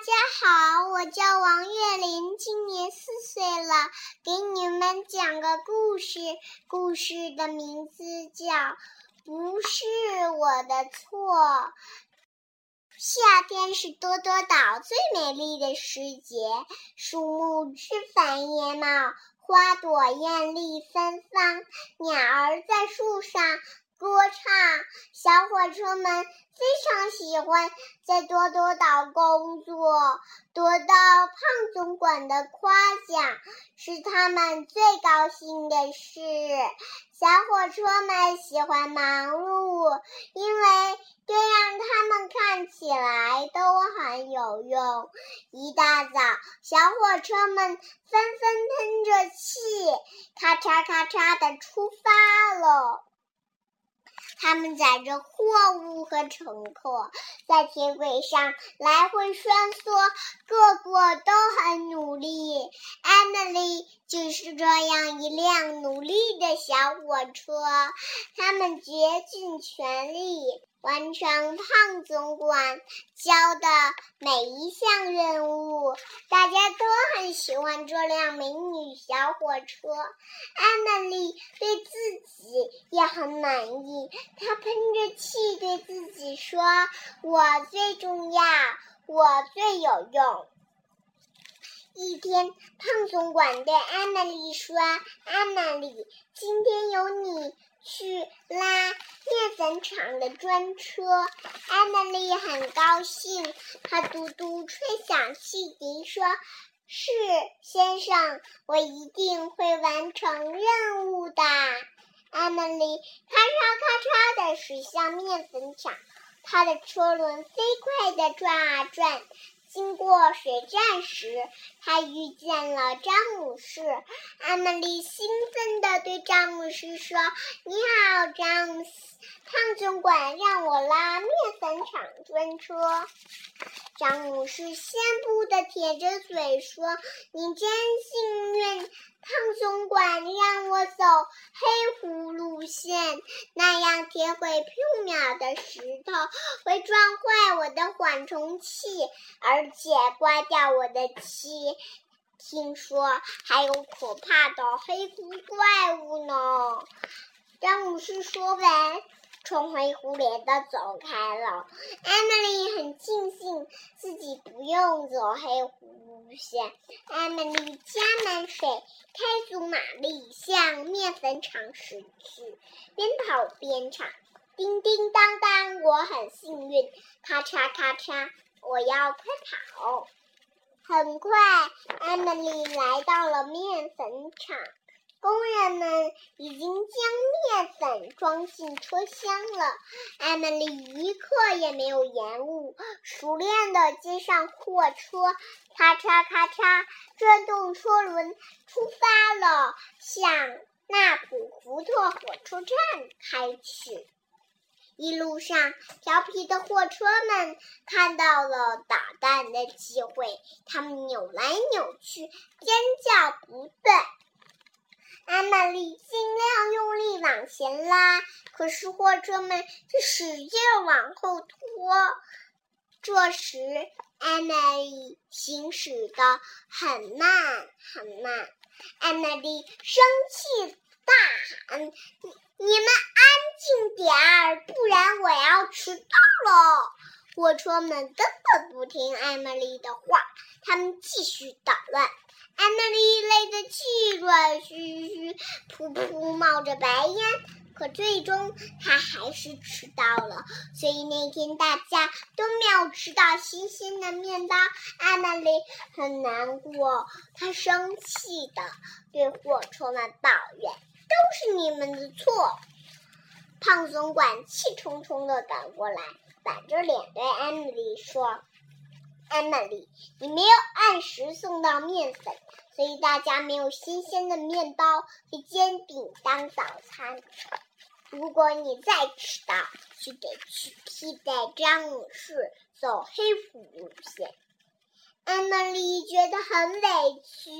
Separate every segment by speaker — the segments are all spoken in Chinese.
Speaker 1: 大家好，我叫王月林，今年四岁了，给你们讲个故事。故事的名字叫《不是我的错》。夏天是多多岛最美丽的时节，树木枝繁叶茂，花朵艳丽芬芳，鸟儿在树上。歌唱，小火车们非常喜欢在多多岛工作，得到胖总管的夸奖是他们最高兴的事。小火车们喜欢忙碌，因为这让他们看起来都很有用。一大早，小火车们纷纷喷着气，咔嚓咔嚓的出发了。他们载着货物和乘客在铁轨上来回穿梭，个个都很努力。Emily 就是这样一辆努力的小火车，他们竭尽全力。完成胖总管交的每一项任务，大家都很喜欢这辆美女小火车。艾玛丽对自己也很满意，她喷着气对自己说：“我最重要，我最有用。”一天，胖总管对艾玛丽说：“艾玛丽，今天有你。”去拉面粉厂的专车，艾玛丽很高兴。她嘟嘟吹响汽笛，说：“是，先生，我一定会完成任务的。”艾玛丽咔嚓咔嚓地驶向面粉厂，她的车轮飞快地转啊转。经过水站时，他遇见了詹姆士。艾玛丽兴奋地对詹姆士说：“你好，詹姆斯，胖总管让我拉面粉厂专车。”詹姆士羡慕地撇着嘴说：“你真幸运，胖总管让我走黑湖路线，那样铁轨铺面的石头会撞坏我的缓冲器，而而且刮掉我的漆。听说还有可怕的黑狐怪物呢。”詹姆士说完。冲黑湖里的走开了。艾米丽很庆幸自己不用走黑湖路线。艾米丽加满水，开足马力，向面粉厂驶去，边跑边唱：叮叮当当，我很幸运；咔嚓咔嚓，我要快跑。很快，艾米丽来到了面粉厂。工人们已经将面粉装进车厢了。艾米丽一刻也没有延误，熟练地接上货车，咔嚓咔嚓转动车轮，出发了，向纳普福特火车站开去。一路上，调皮的货车们看到了捣蛋的机会，他们扭来扭去，尖叫不断。艾玛丽尽量用力往前拉，可是货车们却使劲往后拖。这时，艾玛丽行驶的很慢很慢。艾玛丽生气大喊：“你们安静点儿，不然我要迟到了！”货车们根本不听艾玛丽的话，他们继续捣乱。艾玛丽累得气喘吁吁，噗噗冒着白烟。可最终，她还是迟到了。所以那天大家都没有吃到新鲜的面包。艾玛丽很难过，她生气的对货车们抱怨：“都是你们的错！”胖总管气冲冲地赶过来，板着脸对艾米丽说。艾米丽，你没有按时送到面粉，所以大家没有新鲜的面包和煎饼当早餐。如果你再迟到，就得去替代詹姆士走黑虎路线。艾玛丽觉得很委屈，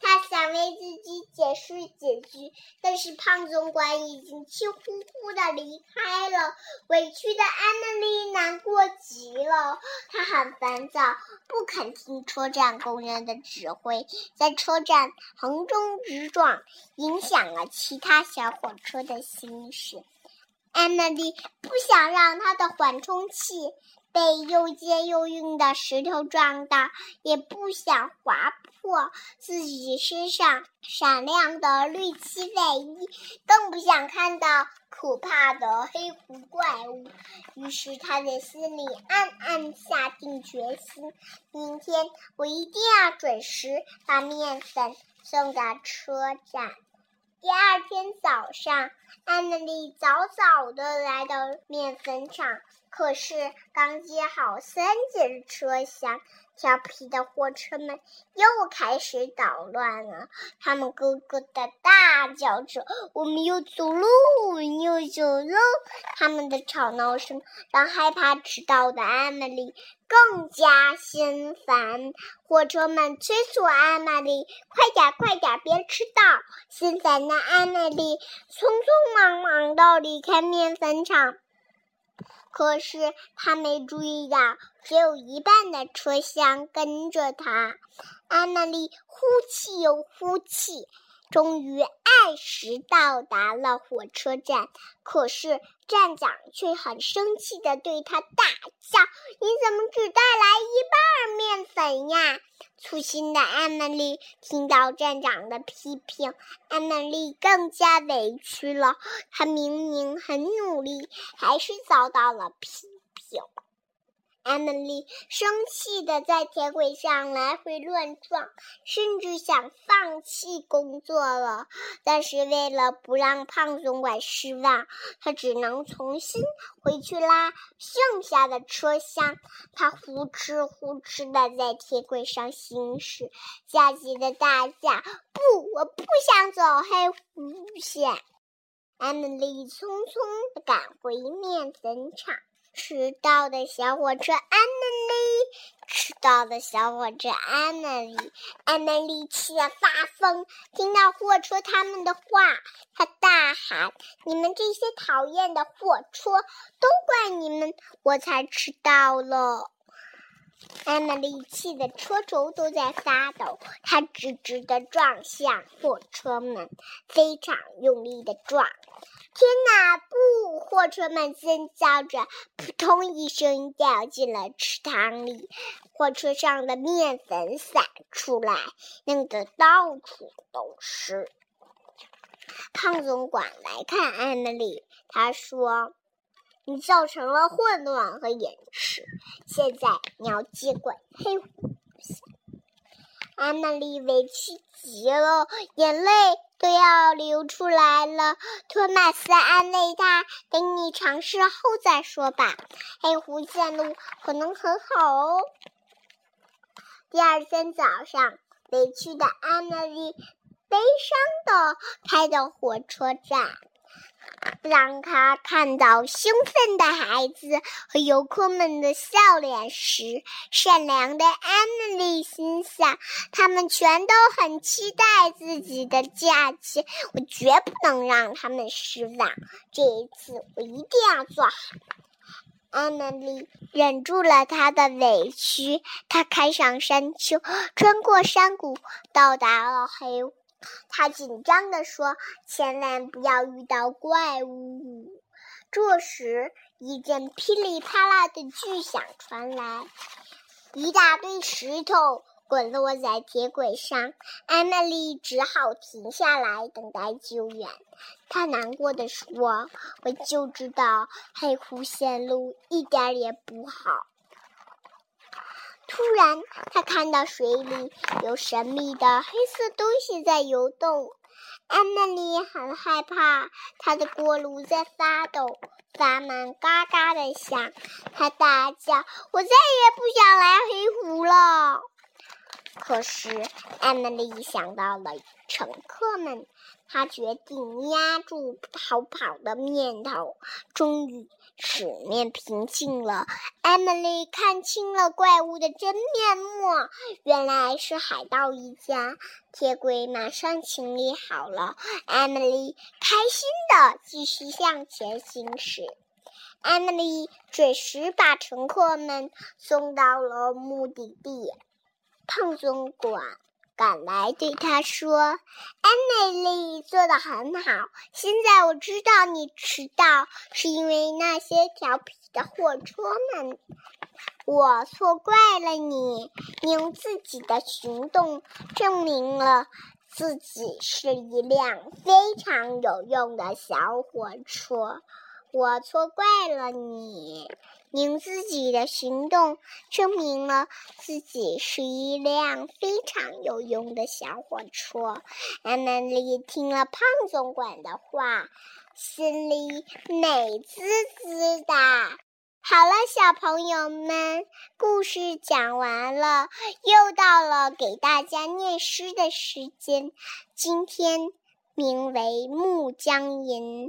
Speaker 1: 她想为自己解释解释，但是胖总管已经气呼呼的离开了。委屈的艾玛丽难过极了，她很烦躁，不肯听车站工人的指挥，在车站横冲直撞，影响了其他小火车的行驶。艾玛丽不想让她的缓冲器。被又尖又硬的石头撞到，也不想划破自己身上闪亮的绿漆卫衣，更不想看到可怕的黑狐怪物。于是他在心里暗暗下定决心：明天我一定要准时把面粉送到车站。第二天早上，艾米丽早早的来到面粉厂。可是刚接好三节车厢，调皮的货车们又开始捣乱了。他们咯咯的大叫着：“我们又走喽，我们又走喽！”他们的吵闹声让害怕迟到的艾玛丽更加心烦。货车们催促艾玛丽：“快点，快点，别迟到！”心烦的艾玛丽匆匆忙忙地离开面粉厂。可是他没注意到，只有一半的车厢跟着他。安娜丽呼气又呼气，终于按时到达了火车站。可是站长却很生气地对他大叫：“你怎么只带来一半面粉呀？”粗心的艾米丽听到站长的批评，艾米丽更加委屈了。她明明很努力，还是遭到了批评。艾玛丽生气的在铁轨上来回乱撞，甚至想放弃工作了。但是为了不让胖总管失望，他只能重新回去拉剩下的车厢。他呼哧呼哧的在铁轨上行驶，焦急的大叫：“不，我不想走黑弧线！”艾玛丽匆匆的赶回面粉厂。迟到的小火车，艾玛丽！迟到的小火车，艾玛丽！艾玛丽气得发疯，听到货车他们的话，她大喊：“你们这些讨厌的货车，都怪你们，我才迟到了！”艾玛丽气得车轴都在发抖，她直直地撞向货车们，非常用力地撞。天哪！不！货车们尖叫着，扑通一声掉进了池塘里。货车上的面粉洒出来，弄得到处都是。胖总管来看艾米丽，他说：“你造成了混乱和延迟，现在你要接管黑狐线。”艾米丽委屈极了，眼泪。都要流出来了，托马斯安慰他：“等你尝试后再说吧。黑狐线路可能很好哦。”第二天早上，委屈的安娜丽悲伤的开到火车站。当他看到兴奋的孩子和游客们的笑脸时，善良的艾米丽心想：他们全都很期待自己的假期，我绝不能让他们失望。这一次，我一定要做好。艾米丽忍住了她的委屈，她开上山丘，穿过山谷，到达了黑。他紧张地说：“千万不要遇到怪物。”这时，一阵噼里啪啦的巨响传来，一大堆石头滚落在铁轨上。艾米丽只好停下来等待救援。她难过的说：“我就知道黑湖线路一点也不好。”突然，他看到水里有神秘的黑色东西在游动。艾玛丽很害怕，她的锅炉在发抖，发闷，嘎嘎的响。她大叫：“我再也不想来黑湖了！”可是艾米丽想到了乘客们，她决定压住逃跑的念头。终于，水面平静了，艾米丽看清了怪物的真面目，原来是海盗一家。铁轨马上清理好了，艾米丽开心的继续向前行驶。艾米丽准时把乘客们送到了目的地。胖总管赶来对他说：“艾米丽做的很好。现在我知道你迟到是因为那些调皮的货车们。我错怪了你，你用自己的行动证明了自己是一辆非常有用的小火车。我错怪了你。”用自己的行动证明了自己是一辆非常有用的小火车。艾米丽听了胖总管的话，心里美滋滋的。好了，小朋友们，故事讲完了，又到了给大家念诗的时间。今天名为《暮江吟》。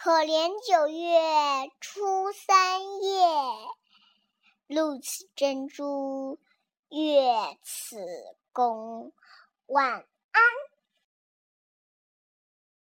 Speaker 1: 可怜九月初三夜，露似珍珠，月似弓。晚安。